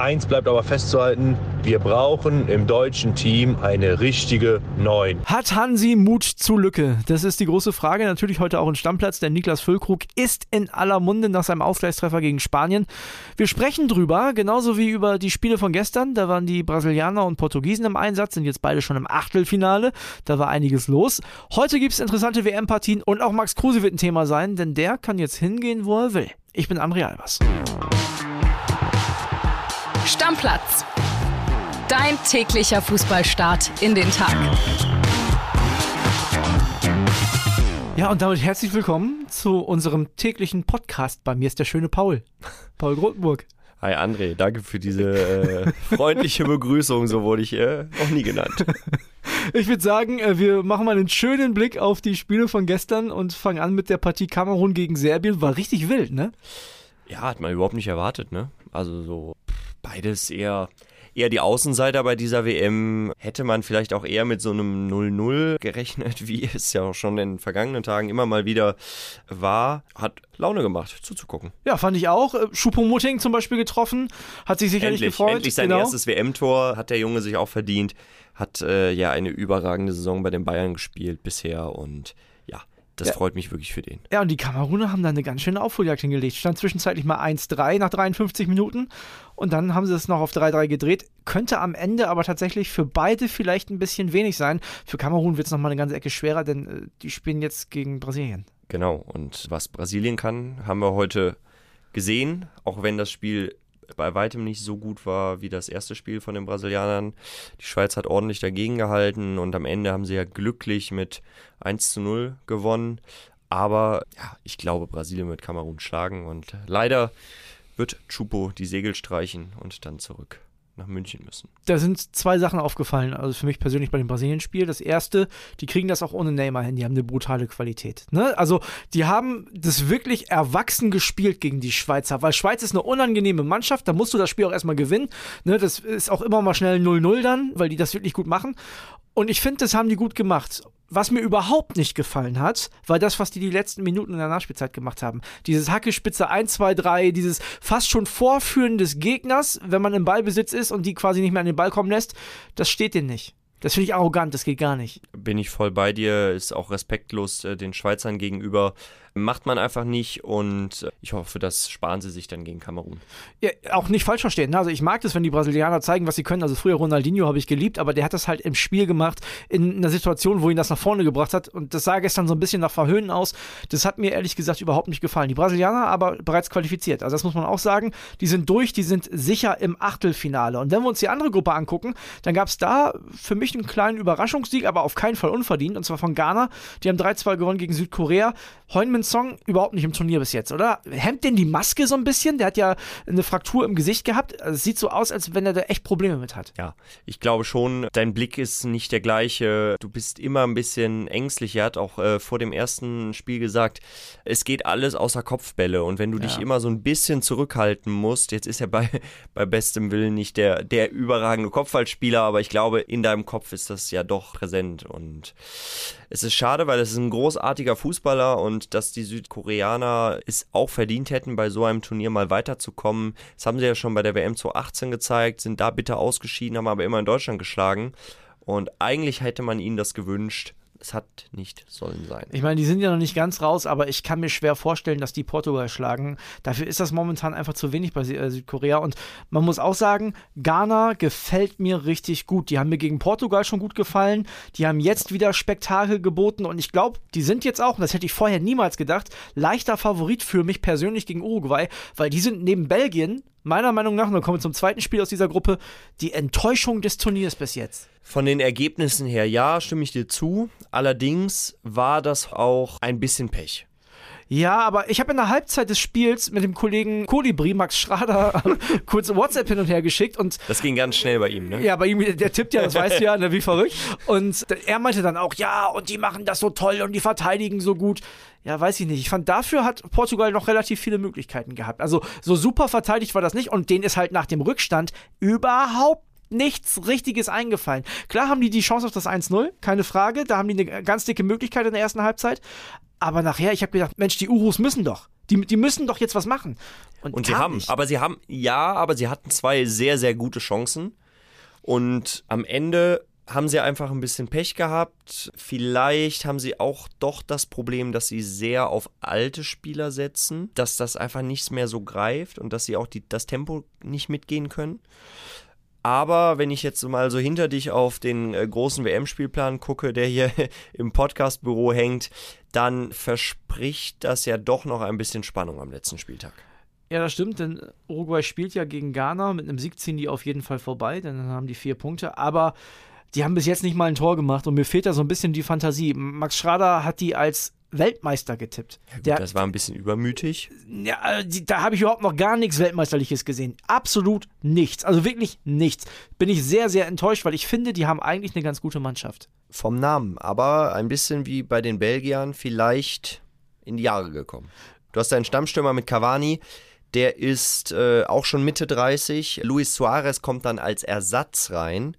Eins bleibt aber festzuhalten, wir brauchen im deutschen Team eine richtige Neun. Hat Hansi Mut zu Lücke? Das ist die große Frage. Natürlich heute auch ein Stammplatz, denn Niklas Füllkrug ist in aller Munde nach seinem Ausgleichstreffer gegen Spanien. Wir sprechen drüber, genauso wie über die Spiele von gestern. Da waren die Brasilianer und Portugiesen im Einsatz, sind jetzt beide schon im Achtelfinale. Da war einiges los. Heute gibt es interessante WM-Partien und auch Max Kruse wird ein Thema sein, denn der kann jetzt hingehen, wo er will. Ich bin André Albers. Stammplatz. Dein täglicher Fußballstart in den Tag. Ja, und damit herzlich willkommen zu unserem täglichen Podcast. Bei mir ist der schöne Paul. Paul Grotenburg. Hi André, danke für diese äh, freundliche Begrüßung, so wurde ich äh, noch nie genannt. Ich würde sagen, äh, wir machen mal einen schönen Blick auf die Spiele von gestern und fangen an mit der Partie Kamerun gegen Serbien. War richtig wild, ne? Ja, hat man überhaupt nicht erwartet, ne? Also so beides eher eher die Außenseiter bei dieser WM. Hätte man vielleicht auch eher mit so einem 0-0 gerechnet, wie es ja auch schon in den vergangenen Tagen immer mal wieder war. Hat Laune gemacht, zuzugucken. Ja, fand ich auch. Schupomutting zum Beispiel getroffen, hat sich sicherlich endlich, gefreut. Endlich sein genau. erstes WM-Tor hat der Junge sich auch verdient. Hat äh, ja eine überragende Saison bei den Bayern gespielt bisher und das ja. freut mich wirklich für den. Ja, und die Kameruner haben da eine ganz schöne Aufholjagd hingelegt. Stand zwischenzeitlich mal 1-3 nach 53 Minuten und dann haben sie es noch auf 3-3 gedreht. Könnte am Ende aber tatsächlich für beide vielleicht ein bisschen wenig sein. Für Kamerun wird es nochmal eine ganze Ecke schwerer, denn äh, die spielen jetzt gegen Brasilien. Genau, und was Brasilien kann, haben wir heute gesehen, auch wenn das Spiel bei weitem nicht so gut war wie das erste Spiel von den Brasilianern. Die Schweiz hat ordentlich dagegen gehalten und am Ende haben sie ja glücklich mit 1 zu 0 gewonnen. Aber ja, ich glaube, Brasilien wird Kamerun schlagen und leider wird Chupo die Segel streichen und dann zurück nach München müssen. Da sind zwei Sachen aufgefallen, also für mich persönlich bei dem Brasilien-Spiel. Das erste, die kriegen das auch ohne Neymar hin, die haben eine brutale Qualität. Ne? Also die haben das wirklich erwachsen gespielt gegen die Schweizer, weil Schweiz ist eine unangenehme Mannschaft, da musst du das Spiel auch erstmal gewinnen. Ne? Das ist auch immer mal schnell 0-0 dann, weil die das wirklich gut machen. Und ich finde, das haben die gut gemacht. Was mir überhaupt nicht gefallen hat, war das, was die die letzten Minuten in der Nachspielzeit gemacht haben. Dieses Hackespitze 1, 2, 3, dieses fast schon Vorführen des Gegners, wenn man im Ballbesitz ist und die quasi nicht mehr an den Ball kommen lässt, das steht denen nicht. Das finde ich arrogant, das geht gar nicht. Bin ich voll bei dir, ist auch respektlos äh, den Schweizern gegenüber. Macht man einfach nicht und äh, ich hoffe, das sparen sie sich dann gegen Kamerun. Ja, auch nicht falsch verstehen. Ne? Also ich mag das, wenn die Brasilianer zeigen, was sie können. Also früher Ronaldinho habe ich geliebt, aber der hat das halt im Spiel gemacht, in einer Situation, wo ihn das nach vorne gebracht hat. Und das sah gestern so ein bisschen nach Verhöhnen aus. Das hat mir ehrlich gesagt überhaupt nicht gefallen. Die Brasilianer aber bereits qualifiziert. Also das muss man auch sagen. Die sind durch, die sind sicher im Achtelfinale. Und wenn wir uns die andere Gruppe angucken, dann gab es da für mich einen kleinen Überraschungssieg, aber auf keinen Fall unverdient. Und zwar von Ghana. Die haben 3-2 gewonnen gegen Südkorea. Heunmin Song überhaupt nicht im Turnier bis jetzt, oder? Hemmt denn die Maske so ein bisschen? Der hat ja eine Fraktur im Gesicht gehabt. Also es sieht so aus, als wenn er da echt Probleme mit hat. Ja, ich glaube schon, dein Blick ist nicht der gleiche. Du bist immer ein bisschen ängstlich. Er hat auch äh, vor dem ersten Spiel gesagt, es geht alles außer Kopfbälle. Und wenn du ja. dich immer so ein bisschen zurückhalten musst, jetzt ist er bei, bei bestem Willen nicht der, der überragende Kopfballspieler, aber ich glaube, in deinem Kopf ist das ja doch präsent. Und es ist schade, weil es ist ein großartiger Fußballer und dass die Südkoreaner es auch verdient hätten, bei so einem Turnier mal weiterzukommen. Das haben sie ja schon bei der WM 2018 gezeigt, sind da bitter ausgeschieden, haben aber immer in Deutschland geschlagen. Und eigentlich hätte man ihnen das gewünscht es hat nicht sollen sein. Ich meine, die sind ja noch nicht ganz raus, aber ich kann mir schwer vorstellen, dass die Portugal schlagen. Dafür ist das momentan einfach zu wenig bei äh, Südkorea. Und man muss auch sagen, Ghana gefällt mir richtig gut. Die haben mir gegen Portugal schon gut gefallen. Die haben jetzt wieder Spektakel geboten. Und ich glaube, die sind jetzt auch, und das hätte ich vorher niemals gedacht, leichter Favorit für mich persönlich gegen Uruguay, weil die sind neben Belgien meiner Meinung nach, und dann kommen wir zum zweiten Spiel aus dieser Gruppe, die Enttäuschung des Turniers bis jetzt. Von den Ergebnissen her, ja, stimme ich dir zu. Allerdings war das auch ein bisschen Pech. Ja, aber ich habe in der Halbzeit des Spiels mit dem Kollegen Kolibri, Max Schrader, kurz WhatsApp hin und her geschickt und. Das ging ganz schnell bei ihm, ne? Ja, bei ihm, der tippt ja, das weißt du ja, ne, wie verrückt. Und er meinte dann auch, ja, und die machen das so toll und die verteidigen so gut. Ja, weiß ich nicht. Ich fand, dafür hat Portugal noch relativ viele Möglichkeiten gehabt. Also, so super verteidigt war das nicht und denen ist halt nach dem Rückstand überhaupt nichts Richtiges eingefallen. Klar haben die die Chance auf das 1-0, keine Frage. Da haben die eine ganz dicke Möglichkeit in der ersten Halbzeit. Aber nachher, ich habe gedacht, Mensch, die Urus müssen doch. Die, die müssen doch jetzt was machen. Und, und sie haben, nicht. aber sie haben, ja, aber sie hatten zwei sehr, sehr gute Chancen. Und am Ende haben sie einfach ein bisschen Pech gehabt. Vielleicht haben sie auch doch das Problem, dass sie sehr auf alte Spieler setzen, dass das einfach nichts mehr so greift und dass sie auch die, das Tempo nicht mitgehen können. Aber wenn ich jetzt mal so hinter dich auf den äh, großen WM-Spielplan gucke, der hier im Podcastbüro hängt, dann verspricht das ja doch noch ein bisschen Spannung am letzten Spieltag. Ja, das stimmt, denn Uruguay spielt ja gegen Ghana. Mit einem Sieg ziehen die auf jeden Fall vorbei, denn dann haben die vier Punkte. Aber die haben bis jetzt nicht mal ein Tor gemacht und mir fehlt da so ein bisschen die Fantasie. Max Schrader hat die als Weltmeister getippt. Ja, gut, Der, das war ein bisschen übermütig. Ja, die, da habe ich überhaupt noch gar nichts Weltmeisterliches gesehen. Absolut nichts. Also wirklich nichts. Bin ich sehr, sehr enttäuscht, weil ich finde, die haben eigentlich eine ganz gute Mannschaft. Vom Namen, aber ein bisschen wie bei den Belgiern vielleicht in die Jahre gekommen. Du hast deinen Stammstürmer mit Cavani, der ist äh, auch schon Mitte 30. Luis Suarez kommt dann als Ersatz rein.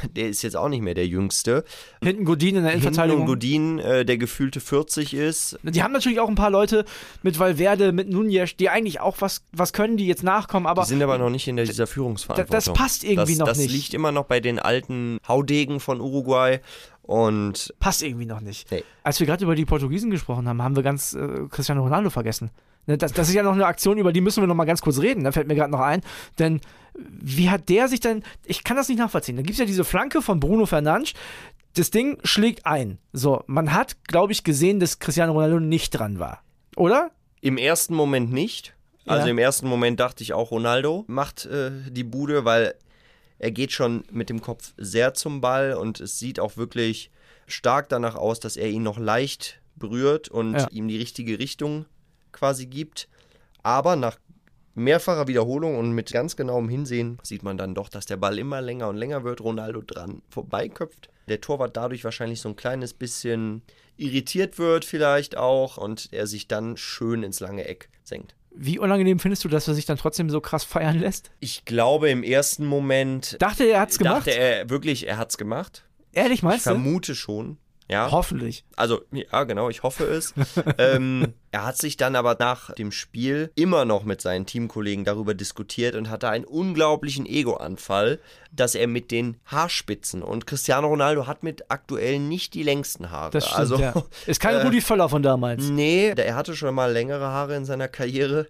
Der ist jetzt auch nicht mehr der Jüngste. Hinten Godin in der Innenverteidigung. Hinten Godin, äh, der gefühlte 40 ist. Die haben natürlich auch ein paar Leute mit Valverde, mit Nunez, die eigentlich auch was, was können, die jetzt nachkommen. Aber die sind aber noch nicht in dieser Führungsverantwortung. Das, passt irgendwie das, noch das nicht. Das liegt immer noch bei den alten Haudegen von Uruguay. Und passt irgendwie noch nicht. Nee. Als wir gerade über die Portugiesen gesprochen haben, haben wir ganz äh, Cristiano Ronaldo vergessen. Ne, das, das, ist ja noch eine Aktion, über die müssen wir noch mal ganz kurz reden. Da fällt mir gerade noch ein. Denn wie hat der sich denn. Ich kann das nicht nachvollziehen. Da gibt es ja diese Flanke von Bruno Fernandes. Das Ding schlägt ein. So, man hat, glaube ich, gesehen, dass Cristiano Ronaldo nicht dran war. Oder? Im ersten Moment nicht. Also ja. im ersten Moment dachte ich auch, Ronaldo macht äh, die Bude, weil er geht schon mit dem Kopf sehr zum Ball und es sieht auch wirklich stark danach aus, dass er ihn noch leicht berührt und ja. ihm die richtige Richtung quasi gibt. Aber nach mehrfacher Wiederholung und mit ganz genauem Hinsehen sieht man dann doch, dass der Ball immer länger und länger wird, Ronaldo dran vorbeiköpft. Der Torwart dadurch wahrscheinlich so ein kleines bisschen irritiert wird vielleicht auch und er sich dann schön ins lange Eck senkt. Wie unangenehm findest du, dass er sich dann trotzdem so krass feiern lässt? Ich glaube im ersten Moment. Dachte er hat's gemacht? Dachte er wirklich, er hat's gemacht. Ehrlich meinst ich du? Ich vermute schon. Ja. Hoffentlich. Also, ja, genau, ich hoffe es. ähm, er hat sich dann aber nach dem Spiel immer noch mit seinen Teamkollegen darüber diskutiert und hatte einen unglaublichen Ego-Anfall, dass er mit den Haarspitzen und Cristiano Ronaldo hat mit aktuell nicht die längsten Haare. Das stimmt, also, ja. Ist kein äh, Rudi Völler von damals. Nee, er hatte schon mal längere Haare in seiner Karriere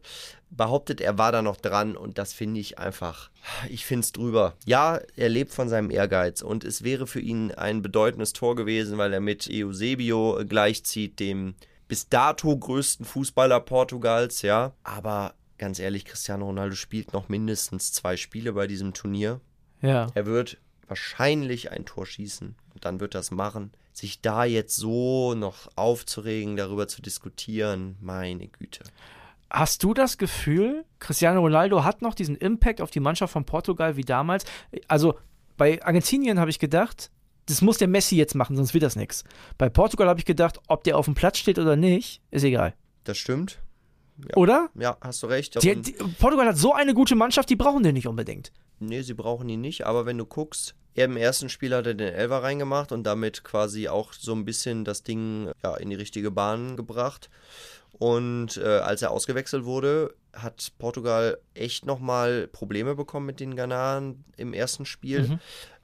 behauptet, er war da noch dran und das finde ich einfach, ich finde es drüber. Ja, er lebt von seinem Ehrgeiz und es wäre für ihn ein bedeutendes Tor gewesen, weil er mit Eusebio gleichzieht, dem bis dato größten Fußballer Portugals, ja. Aber ganz ehrlich, Cristiano Ronaldo spielt noch mindestens zwei Spiele bei diesem Turnier. Ja. Er wird wahrscheinlich ein Tor schießen und dann wird das machen. Sich da jetzt so noch aufzuregen, darüber zu diskutieren, meine Güte. Hast du das Gefühl, Cristiano Ronaldo hat noch diesen Impact auf die Mannschaft von Portugal wie damals? Also bei Argentinien habe ich gedacht, das muss der Messi jetzt machen, sonst wird das nichts. Bei Portugal habe ich gedacht, ob der auf dem Platz steht oder nicht, ist egal. Das stimmt. Ja. Oder? Ja, hast du recht. Die, die, Portugal hat so eine gute Mannschaft, die brauchen den nicht unbedingt. Nee, sie brauchen ihn nicht, aber wenn du guckst, er im ersten Spiel hat er den Elfer reingemacht und damit quasi auch so ein bisschen das Ding ja, in die richtige Bahn gebracht. Und äh, als er ausgewechselt wurde, hat Portugal echt nochmal Probleme bekommen mit den Ghanaren im ersten Spiel. Mhm.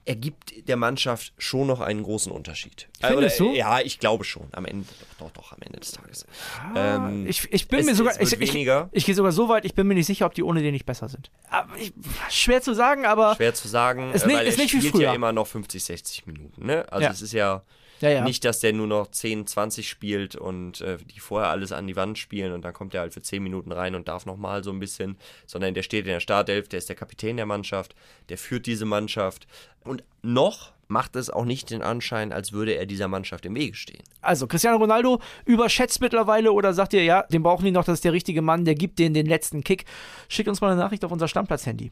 Er gibt der Mannschaft schon noch einen großen Unterschied. Findest du? Ja, ich glaube schon. Am Ende, doch, doch, am Ende des Tages. Ah, ähm, ich, ich bin mir sogar, ich, ich, ich, gehe sogar so weit, ich bin mir nicht sicher, ob die ohne den nicht besser sind. Schwer zu sagen, aber. Schwer zu sagen, ist nicht, weil ist er nicht spielt wie ja immer noch 50, 60 Minuten. Ne? Also ja. es ist ja ja, ja. Nicht, dass der nur noch 10, 20 spielt und äh, die vorher alles an die Wand spielen und dann kommt er halt für 10 Minuten rein und darf nochmal so ein bisschen, sondern der steht in der Startelf, der ist der Kapitän der Mannschaft, der führt diese Mannschaft und noch macht es auch nicht den Anschein, als würde er dieser Mannschaft im Wege stehen. Also, Cristiano Ronaldo überschätzt mittlerweile oder sagt ihr, ja, den brauchen die noch, das ist der richtige Mann, der gibt denen den letzten Kick. Schickt uns mal eine Nachricht auf unser Stammplatz-Handy.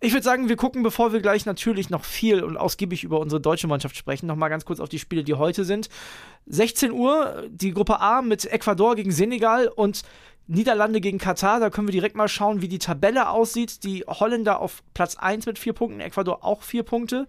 Ich würde sagen, wir gucken, bevor wir gleich natürlich noch viel und ausgiebig über unsere deutsche Mannschaft sprechen, noch mal ganz kurz auf die Spiele, die heute sind. 16 Uhr, die Gruppe A mit Ecuador gegen Senegal und Niederlande gegen Katar. Da können wir direkt mal schauen, wie die Tabelle aussieht. Die Holländer auf Platz 1 mit vier Punkten, Ecuador auch vier Punkte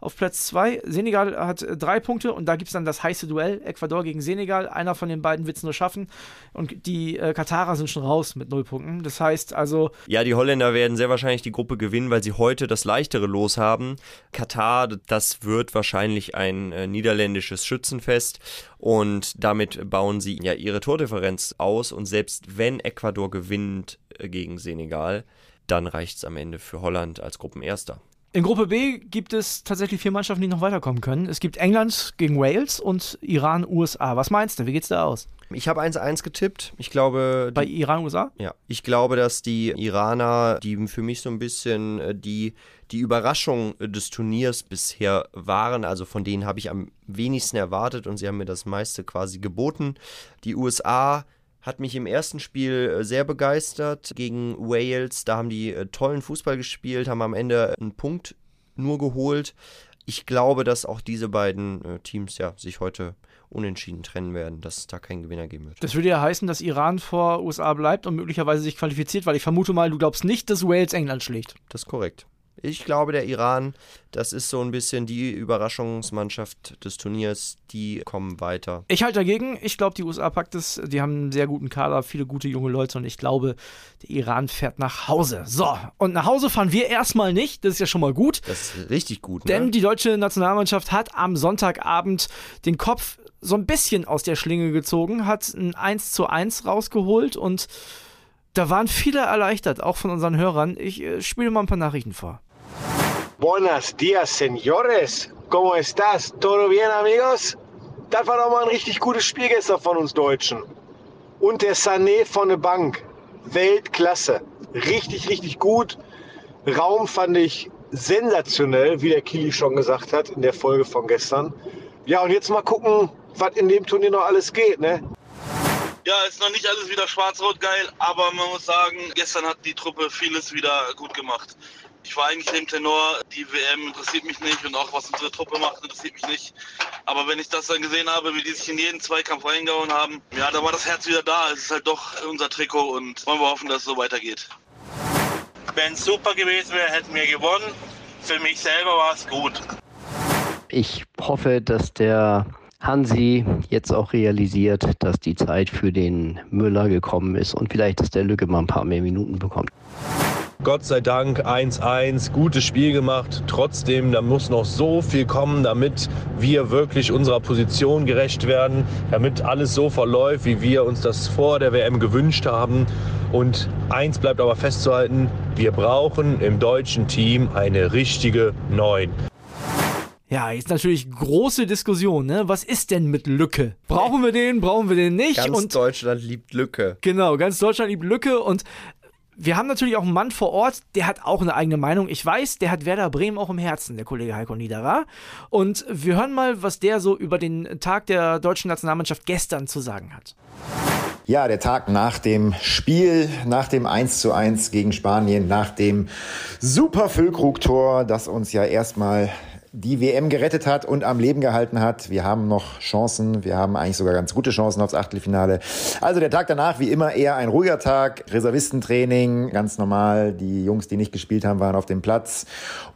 auf Platz 2. Senegal hat äh, drei Punkte und da gibt es dann das heiße Duell. Ecuador gegen Senegal. Einer von den beiden wird es nur schaffen. Und die äh, Katarer sind schon raus mit null Punkten. Das heißt also. Ja, die Holländer werden sehr wahrscheinlich die Gruppe gewinnen, weil sie heute das leichtere Los haben. Katar, das wird wahrscheinlich ein äh, niederländisches Schützenfest. Und damit bauen sie ja ihre Tordifferenz aus. Und selbst wenn Ecuador gewinnt äh, gegen Senegal, dann reicht es am Ende für Holland als Gruppenerster. In Gruppe B gibt es tatsächlich vier Mannschaften, die noch weiterkommen können. Es gibt England gegen Wales und Iran, USA. Was meinst du? Wie geht's da aus? Ich habe 1-1 getippt. Ich glaube. Bei Iran, USA? Ja. Ich glaube, dass die Iraner, die für mich so ein bisschen äh, die, die Überraschung des Turniers bisher waren, also von denen habe ich am wenigsten erwartet und sie haben mir das meiste quasi geboten. Die USA hat mich im ersten Spiel äh, sehr begeistert gegen Wales. Da haben die äh, tollen Fußball gespielt, haben am Ende einen Punkt nur geholt. Ich glaube, dass auch diese beiden äh, Teams ja sich heute unentschieden trennen werden, dass es da keinen Gewinner geben wird. Das würde ja heißen, dass Iran vor USA bleibt und möglicherweise sich qualifiziert, weil ich vermute mal, du glaubst nicht, dass Wales England schlägt. Das ist korrekt. Ich glaube, der Iran, das ist so ein bisschen die Überraschungsmannschaft des Turniers, die kommen weiter. Ich halte dagegen. Ich glaube, die USA packt es. Die haben einen sehr guten Kader, viele gute junge Leute und ich glaube, der Iran fährt nach Hause. So, und nach Hause fahren wir erstmal nicht. Das ist ja schon mal gut. Das ist richtig gut. Ne? Denn die deutsche Nationalmannschaft hat am Sonntagabend den Kopf so ein bisschen aus der Schlinge gezogen, hat ein 1 zu 1 rausgeholt und da waren viele erleichtert, auch von unseren Hörern. Ich äh, spiele mal ein paar Nachrichten vor. Buenos días, señores. ¿Cómo estás? ¿Todo bien, amigos? Das war doch mal ein richtig gutes Spiel gestern von uns Deutschen. Und der Sané von der Bank. Weltklasse. Richtig, richtig gut. Raum fand ich sensationell, wie der Kili schon gesagt hat in der Folge von gestern. Ja, und jetzt mal gucken, was in dem Turnier noch alles geht, ne? Ja, ist noch nicht alles wieder schwarz-rot geil, aber man muss sagen, gestern hat die Truppe vieles wieder gut gemacht ich war eigentlich dem Tenor, die WM interessiert mich nicht und auch was unsere Truppe macht, interessiert mich nicht. Aber wenn ich das dann gesehen habe, wie die sich in jeden Zweikampf reingehauen haben, ja, da war das Herz wieder da. Es ist halt doch unser Trikot und wollen wir hoffen, dass es so weitergeht. Wenn es super gewesen wäre, hätten wir gewonnen. Für mich selber war es gut. Ich hoffe, dass der Hansi jetzt auch realisiert, dass die Zeit für den Müller gekommen ist und vielleicht, dass der Lücke mal ein paar mehr Minuten bekommt. Gott sei Dank 1-1, gutes Spiel gemacht. Trotzdem, da muss noch so viel kommen, damit wir wirklich unserer Position gerecht werden, damit alles so verläuft, wie wir uns das vor der WM gewünscht haben. Und eins bleibt aber festzuhalten, wir brauchen im deutschen Team eine richtige Neun. Ja, jetzt natürlich große Diskussion, ne? Was ist denn mit Lücke? Brauchen wir den, brauchen wir den nicht? Ganz und Deutschland liebt Lücke. Genau, ganz Deutschland liebt Lücke und wir haben natürlich auch einen Mann vor Ort, der hat auch eine eigene Meinung. Ich weiß, der hat Werder Bremen auch im Herzen, der Kollege Heiko Niederer. Und wir hören mal, was der so über den Tag der deutschen Nationalmannschaft gestern zu sagen hat. Ja, der Tag nach dem Spiel, nach dem 1 zu 1 gegen Spanien, nach dem super Füllkrug-Tor, das uns ja erstmal die WM gerettet hat und am Leben gehalten hat. Wir haben noch Chancen. Wir haben eigentlich sogar ganz gute Chancen aufs Achtelfinale. Also der Tag danach, wie immer, eher ein ruhiger Tag. Reservistentraining, ganz normal. Die Jungs, die nicht gespielt haben, waren auf dem Platz.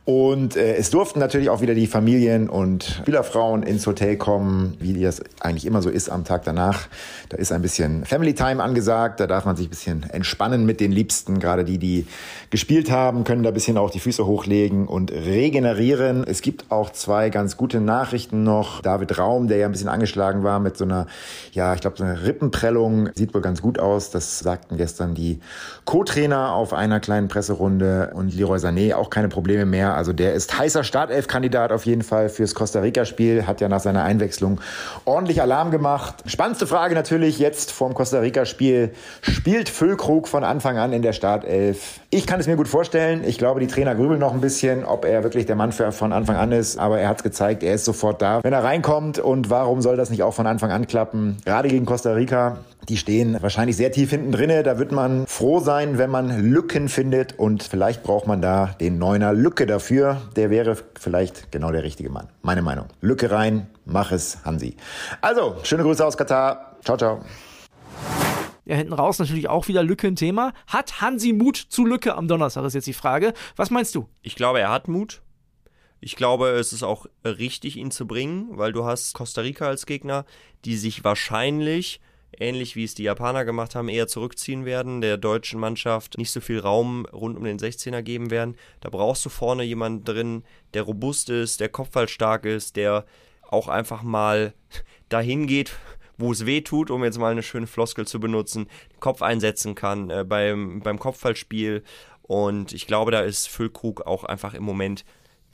Und äh, es durften natürlich auch wieder die Familien und Spielerfrauen ins Hotel kommen, wie das eigentlich immer so ist am Tag danach. Da ist ein bisschen Family Time angesagt, da darf man sich ein bisschen entspannen mit den Liebsten. Gerade die, die gespielt haben, können da ein bisschen auch die Füße hochlegen und regenerieren. Es gibt auch zwei ganz gute Nachrichten noch. David Raum, der ja ein bisschen angeschlagen war mit so einer, ja, ich glaube, so einer Rippenprellung, sieht wohl ganz gut aus. Das sagten gestern die Co-Trainer auf einer kleinen Presserunde und Leroy Sané auch keine Probleme mehr. Also der ist heißer Startelf-Kandidat auf jeden Fall fürs Costa Rica-Spiel, hat ja nach seiner Einwechslung ordentlich Alarm gemacht. Spannendste Frage natürlich jetzt vorm Costa Rica-Spiel. Spielt Füllkrug von Anfang an in der Startelf? Ich kann es mir gut vorstellen. Ich glaube, die Trainer grübeln noch ein bisschen, ob er wirklich der Mann für von Anfang an ist. Aber er hat es gezeigt, er ist sofort da, wenn er reinkommt. Und warum soll das nicht auch von Anfang an klappen? Gerade gegen Costa Rica. Die stehen wahrscheinlich sehr tief hinten drinne. Da wird man froh sein, wenn man Lücken findet. Und vielleicht braucht man da den Neuner Lücke dafür. Der wäre vielleicht genau der richtige Mann. Meine Meinung. Lücke rein, mach es, Hansi. Also, schöne Grüße aus Katar. Ciao, ciao. Ja, hinten raus natürlich auch wieder Lücke ein Thema. Hat Hansi Mut zu Lücke am Donnerstag, ist jetzt die Frage. Was meinst du? Ich glaube, er hat Mut. Ich glaube, es ist auch richtig, ihn zu bringen, weil du hast Costa Rica als Gegner, die sich wahrscheinlich ähnlich wie es die Japaner gemacht haben, eher zurückziehen werden, der deutschen Mannschaft nicht so viel Raum rund um den 16er geben werden. Da brauchst du vorne jemanden drin, der robust ist, der kopfballstark ist, der auch einfach mal dahin geht, wo es weh tut, um jetzt mal eine schöne Floskel zu benutzen, Kopf einsetzen kann äh, beim, beim Kopfballspiel. Und ich glaube, da ist Füllkrug auch einfach im Moment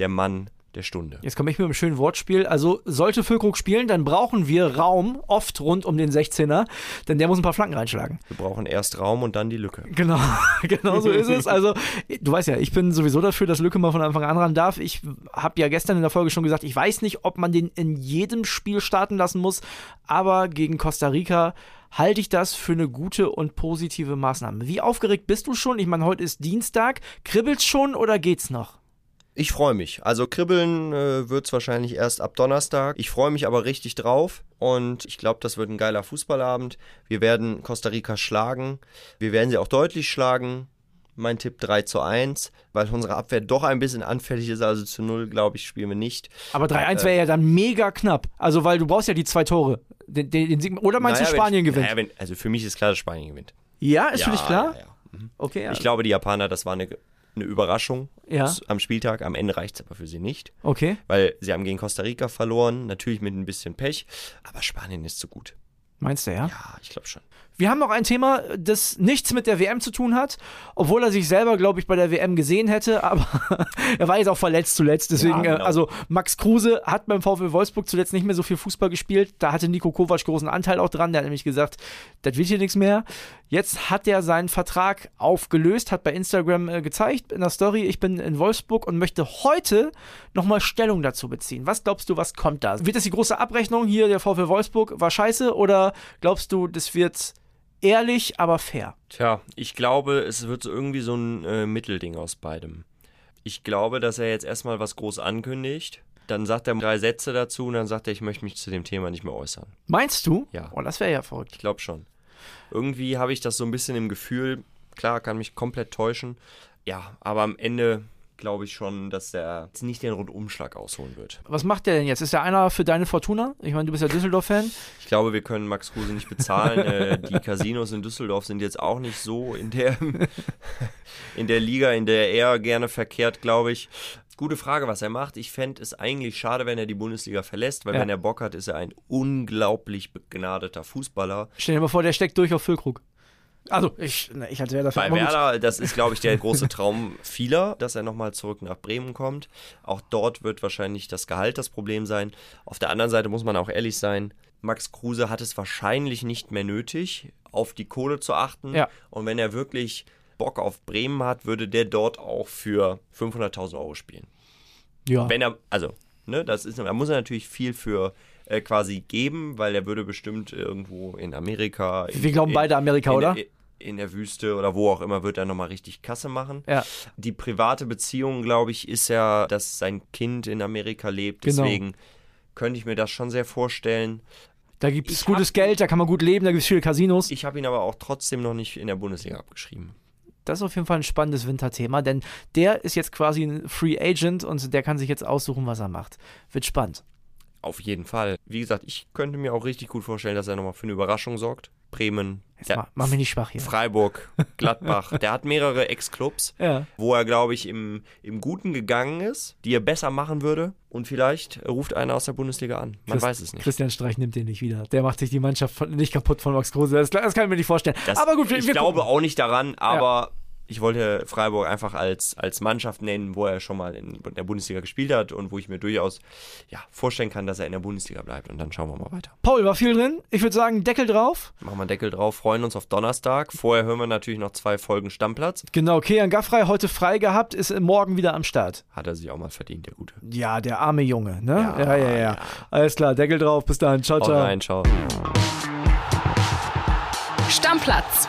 der Mann der Stunde. Jetzt komme ich mit einem schönen Wortspiel. Also sollte Füllkrug spielen, dann brauchen wir Raum, oft rund um den 16er, denn der muss ein paar Flanken reinschlagen. Wir brauchen erst Raum und dann die Lücke. Genau, genau so ist es. Also du weißt ja, ich bin sowieso dafür, dass Lücke mal von Anfang an ran darf. Ich habe ja gestern in der Folge schon gesagt, ich weiß nicht, ob man den in jedem Spiel starten lassen muss, aber gegen Costa Rica halte ich das für eine gute und positive Maßnahme. Wie aufgeregt bist du schon? Ich meine, heute ist Dienstag. Kribbelt's schon oder geht's noch? Ich freue mich. Also kribbeln äh, wird es wahrscheinlich erst ab Donnerstag. Ich freue mich aber richtig drauf und ich glaube, das wird ein geiler Fußballabend. Wir werden Costa Rica schlagen. Wir werden sie auch deutlich schlagen. Mein Tipp 3 zu 1, weil unsere Abwehr doch ein bisschen anfällig ist. Also zu 0, glaube ich, spielen wir nicht. Aber 3-1 wäre äh, ja dann mega knapp. Also, weil du brauchst ja die zwei Tore. Den, den, den oder meinst naja, du, Spanien wenn, gewinnt? Naja, wenn, also für mich ist klar, dass Spanien gewinnt. Ja, ist ja, für dich klar? Ja, ja. Mhm. Okay. Ich glaube, die Japaner, das war eine eine Überraschung ja. am Spieltag. Am Ende reicht es aber für sie nicht. Okay. Weil sie haben gegen Costa Rica verloren, natürlich mit ein bisschen Pech, aber Spanien ist zu gut. Meinst du, ja? Ja, ich glaube schon. Wir haben noch ein Thema, das nichts mit der WM zu tun hat, obwohl er sich selber, glaube ich, bei der WM gesehen hätte, aber er war jetzt auch verletzt zuletzt. Deswegen, ja, genau. also Max Kruse hat beim VfL Wolfsburg zuletzt nicht mehr so viel Fußball gespielt. Da hatte Nico Kovac großen Anteil auch dran. Der hat nämlich gesagt, das wird hier nichts mehr. Jetzt hat er seinen Vertrag aufgelöst, hat bei Instagram äh, gezeigt in der Story, ich bin in Wolfsburg und möchte heute nochmal Stellung dazu beziehen. Was glaubst du, was kommt da? Wird das die große Abrechnung hier, der VfL Wolfsburg war scheiße oder glaubst du, das wird ehrlich, aber fair. Tja, ich glaube, es wird so irgendwie so ein äh, Mittelding aus beidem. Ich glaube, dass er jetzt erstmal was groß ankündigt. Dann sagt er drei Sätze dazu und dann sagt er, ich möchte mich zu dem Thema nicht mehr äußern. Meinst du? Ja. Oh, das wäre ja verrückt. Ich glaube schon. Irgendwie habe ich das so ein bisschen im Gefühl, klar, kann mich komplett täuschen. Ja, aber am Ende glaube ich schon, dass er jetzt nicht den Rundumschlag ausholen wird. Was macht der denn jetzt? Ist der einer für deine Fortuna? Ich meine, du bist ja Düsseldorf-Fan. Ich glaube, wir können Max Kruse nicht bezahlen. äh, die Casinos in Düsseldorf sind jetzt auch nicht so in der, in der Liga, in der er gerne verkehrt, glaube ich. Gute Frage, was er macht. Ich fände es eigentlich schade, wenn er die Bundesliga verlässt, weil ja. wenn er Bock hat, ist er ein unglaublich begnadeter Fußballer. Stell dir mal vor, der steckt durch auf Füllkrug. Also, ich, ne, ich als Werder Bei Werder, das ist, glaube ich, der große Traum vieler, dass er nochmal zurück nach Bremen kommt. Auch dort wird wahrscheinlich das Gehalt das Problem sein. Auf der anderen Seite muss man auch ehrlich sein, Max Kruse hat es wahrscheinlich nicht mehr nötig, auf die Kohle zu achten. Ja. Und wenn er wirklich Bock auf Bremen hat, würde der dort auch für 500.000 Euro spielen. Ja. Wenn er, also, ne, das ist, da muss er natürlich viel für äh, quasi geben, weil er würde bestimmt irgendwo in Amerika. In, Wir glauben in, beide Amerika, in, oder? In, der Wüste oder wo auch immer wird er nochmal richtig Kasse machen. Ja. Die private Beziehung, glaube ich, ist ja, dass sein Kind in Amerika lebt. Genau. Deswegen könnte ich mir das schon sehr vorstellen. Da gibt es gutes hab- Geld, da kann man gut leben, da gibt es viele Casinos. Ich habe ihn aber auch trotzdem noch nicht in der Bundesliga abgeschrieben. Das ist auf jeden Fall ein spannendes Winterthema, denn der ist jetzt quasi ein Free Agent und der kann sich jetzt aussuchen, was er macht. Wird spannend. Auf jeden Fall. Wie gesagt, ich könnte mir auch richtig gut vorstellen, dass er nochmal für eine Überraschung sorgt. Bremen, der- mach, mach mich nicht schwach hier. Freiburg, Gladbach. der hat mehrere Ex-Clubs, Ja. wo er, glaube ich, im, im Guten gegangen ist, die er besser machen würde. Und vielleicht ruft einer aus der Bundesliga an. Man Christ- weiß es nicht. Christian Streich nimmt den nicht wieder. Der macht sich die Mannschaft von, nicht kaputt von Max Kruse. Das, das kann ich mir nicht vorstellen. Das, Aber gut, wir, ich wir glaube gucken. auch nicht daran, aber ich wollte Freiburg einfach als, als Mannschaft nennen, wo er schon mal in der Bundesliga gespielt hat und wo ich mir durchaus ja, vorstellen kann, dass er in der Bundesliga bleibt. Und dann schauen wir mal weiter. Paul, war viel drin. Ich würde sagen, Deckel drauf. Machen wir einen Deckel drauf, freuen uns auf Donnerstag. Vorher hören wir natürlich noch zwei Folgen Stammplatz. Genau, Kean Gaffrey heute frei gehabt, ist morgen wieder am Start. Hat er sich auch mal verdient, der Gute. Ja, der arme Junge, ne? Ja, Ja, ja, ja. ja. Alles klar, Deckel drauf. Bis dann. Ciao, Haut ciao. rein, ciao. Stammplatz.